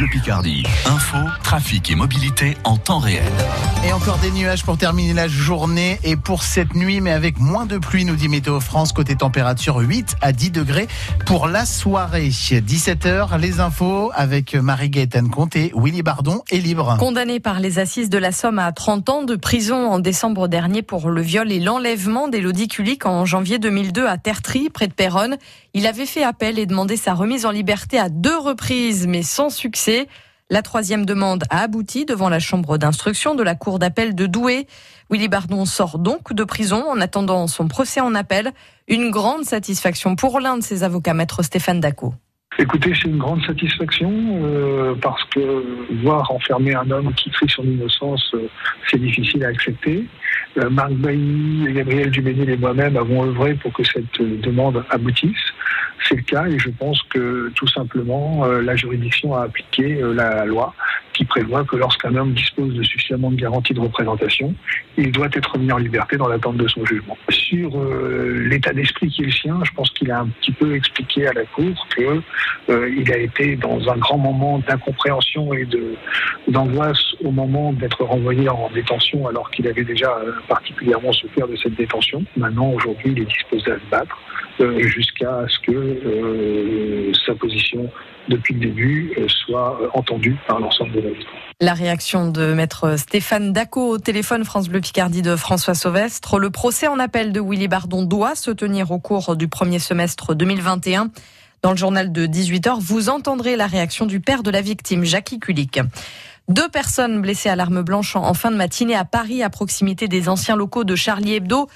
Bleu Picardie. Info, trafic et mobilité en temps réel. Et encore des nuages pour terminer la journée et pour cette nuit, mais avec moins de pluie, nous dit Météo France. Côté température, 8 à 10 degrés pour la soirée. 17h, les infos avec Marie-Gaëtane Comté, Willy Bardon est libre. Condamné par les assises de la Somme à 30 ans de prison en décembre dernier pour le viol et l'enlèvement d'Élodie Kulik en janvier 2002 à Tertry, près de Péronne, il avait fait appel et demandé sa remise en liberté à deux reprises, mais sans succès. La troisième demande a abouti devant la chambre d'instruction de la cour d'appel de Douai. Willy Bardon sort donc de prison en attendant son procès en appel. Une grande satisfaction pour l'un de ses avocats, maître Stéphane Daco. Écoutez, c'est une grande satisfaction euh, parce que voir enfermer un homme qui crie son innocence, euh, c'est difficile à accepter. Euh, Marc Bailly, Gabriel Duménil et moi-même avons œuvré pour que cette demande aboutisse c'est le cas et je pense que tout simplement euh, la juridiction a appliqué euh, la loi qui prévoit que lorsqu'un homme dispose de suffisamment de garanties de représentation, il doit être mis en liberté dans l'attente de son jugement. Sur euh, l'état d'esprit qui est le sien, je pense qu'il a un petit peu expliqué à la Cour que il a été dans un grand moment d'incompréhension et d'angoisse au moment d'être renvoyé en détention alors qu'il avait déjà particulièrement souffert de cette détention. Maintenant, aujourd'hui, il est disposé à se battre jusqu'à ce que euh, sa position depuis le début euh, soit entendue par l'ensemble de la. La réaction de maître Stéphane Daco au téléphone France Bleu Picardie de François Sauvestre. Le procès en appel de Willy Bardon doit se tenir au cours du premier semestre 2021. Dans le journal de 18h, vous entendrez la réaction du père de la victime, Jackie Kulik. Deux personnes blessées à l'arme blanche en fin de matinée à Paris, à proximité des anciens locaux de Charlie Hebdo.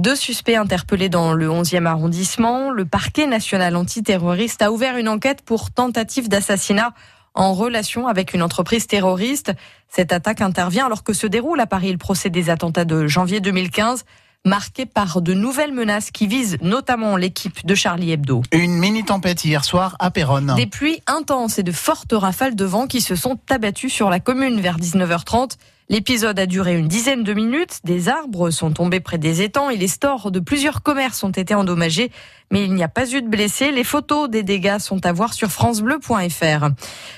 Deux suspects interpellés dans le 11e arrondissement. Le parquet national antiterroriste a ouvert une enquête pour tentative d'assassinat en relation avec une entreprise terroriste. Cette attaque intervient alors que se déroule à Paris le procès des attentats de janvier 2015 marqué par de nouvelles menaces qui visent notamment l'équipe de Charlie Hebdo. Une mini-tempête hier soir à Péronne. Des pluies intenses et de fortes rafales de vent qui se sont abattues sur la commune vers 19h30. L'épisode a duré une dizaine de minutes. Des arbres sont tombés près des étangs et les stores de plusieurs commerces ont été endommagés. Mais il n'y a pas eu de blessés. Les photos des dégâts sont à voir sur francebleu.fr.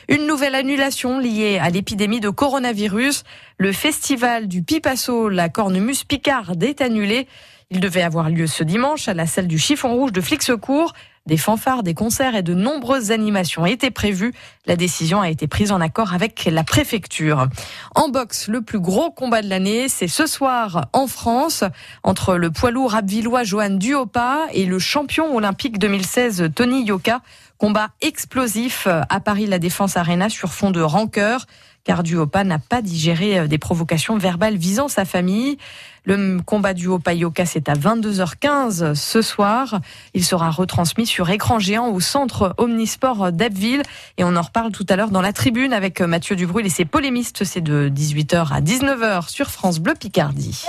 Une nouvelle annulation liée à l'épidémie de coronavirus. Le festival du Pipasso, la cornemuse picarde, est annulé. Il devait avoir lieu ce dimanche à la salle du chiffon rouge de Flixecourt. Des fanfares, des concerts et de nombreuses animations étaient prévues. La décision a été prise en accord avec la préfecture. En boxe, le plus gros combat de l'année, c'est ce soir en France entre le poids lourd abvillois Johan Duopa et le champion olympique 2016 Tony Yoka. Combat explosif à Paris La Défense Arena sur fond de rancœur car Duopa n'a pas digéré euh, des provocations verbales visant sa famille. Le combat du Yoka, c'est à 22h15 ce soir. Il sera retransmis sur écran géant au centre Omnisport d'Abbeville. Et on en reparle tout à l'heure dans la tribune avec Mathieu Dubruil et ses polémistes. C'est de 18h à 19h sur France Bleu Picardie.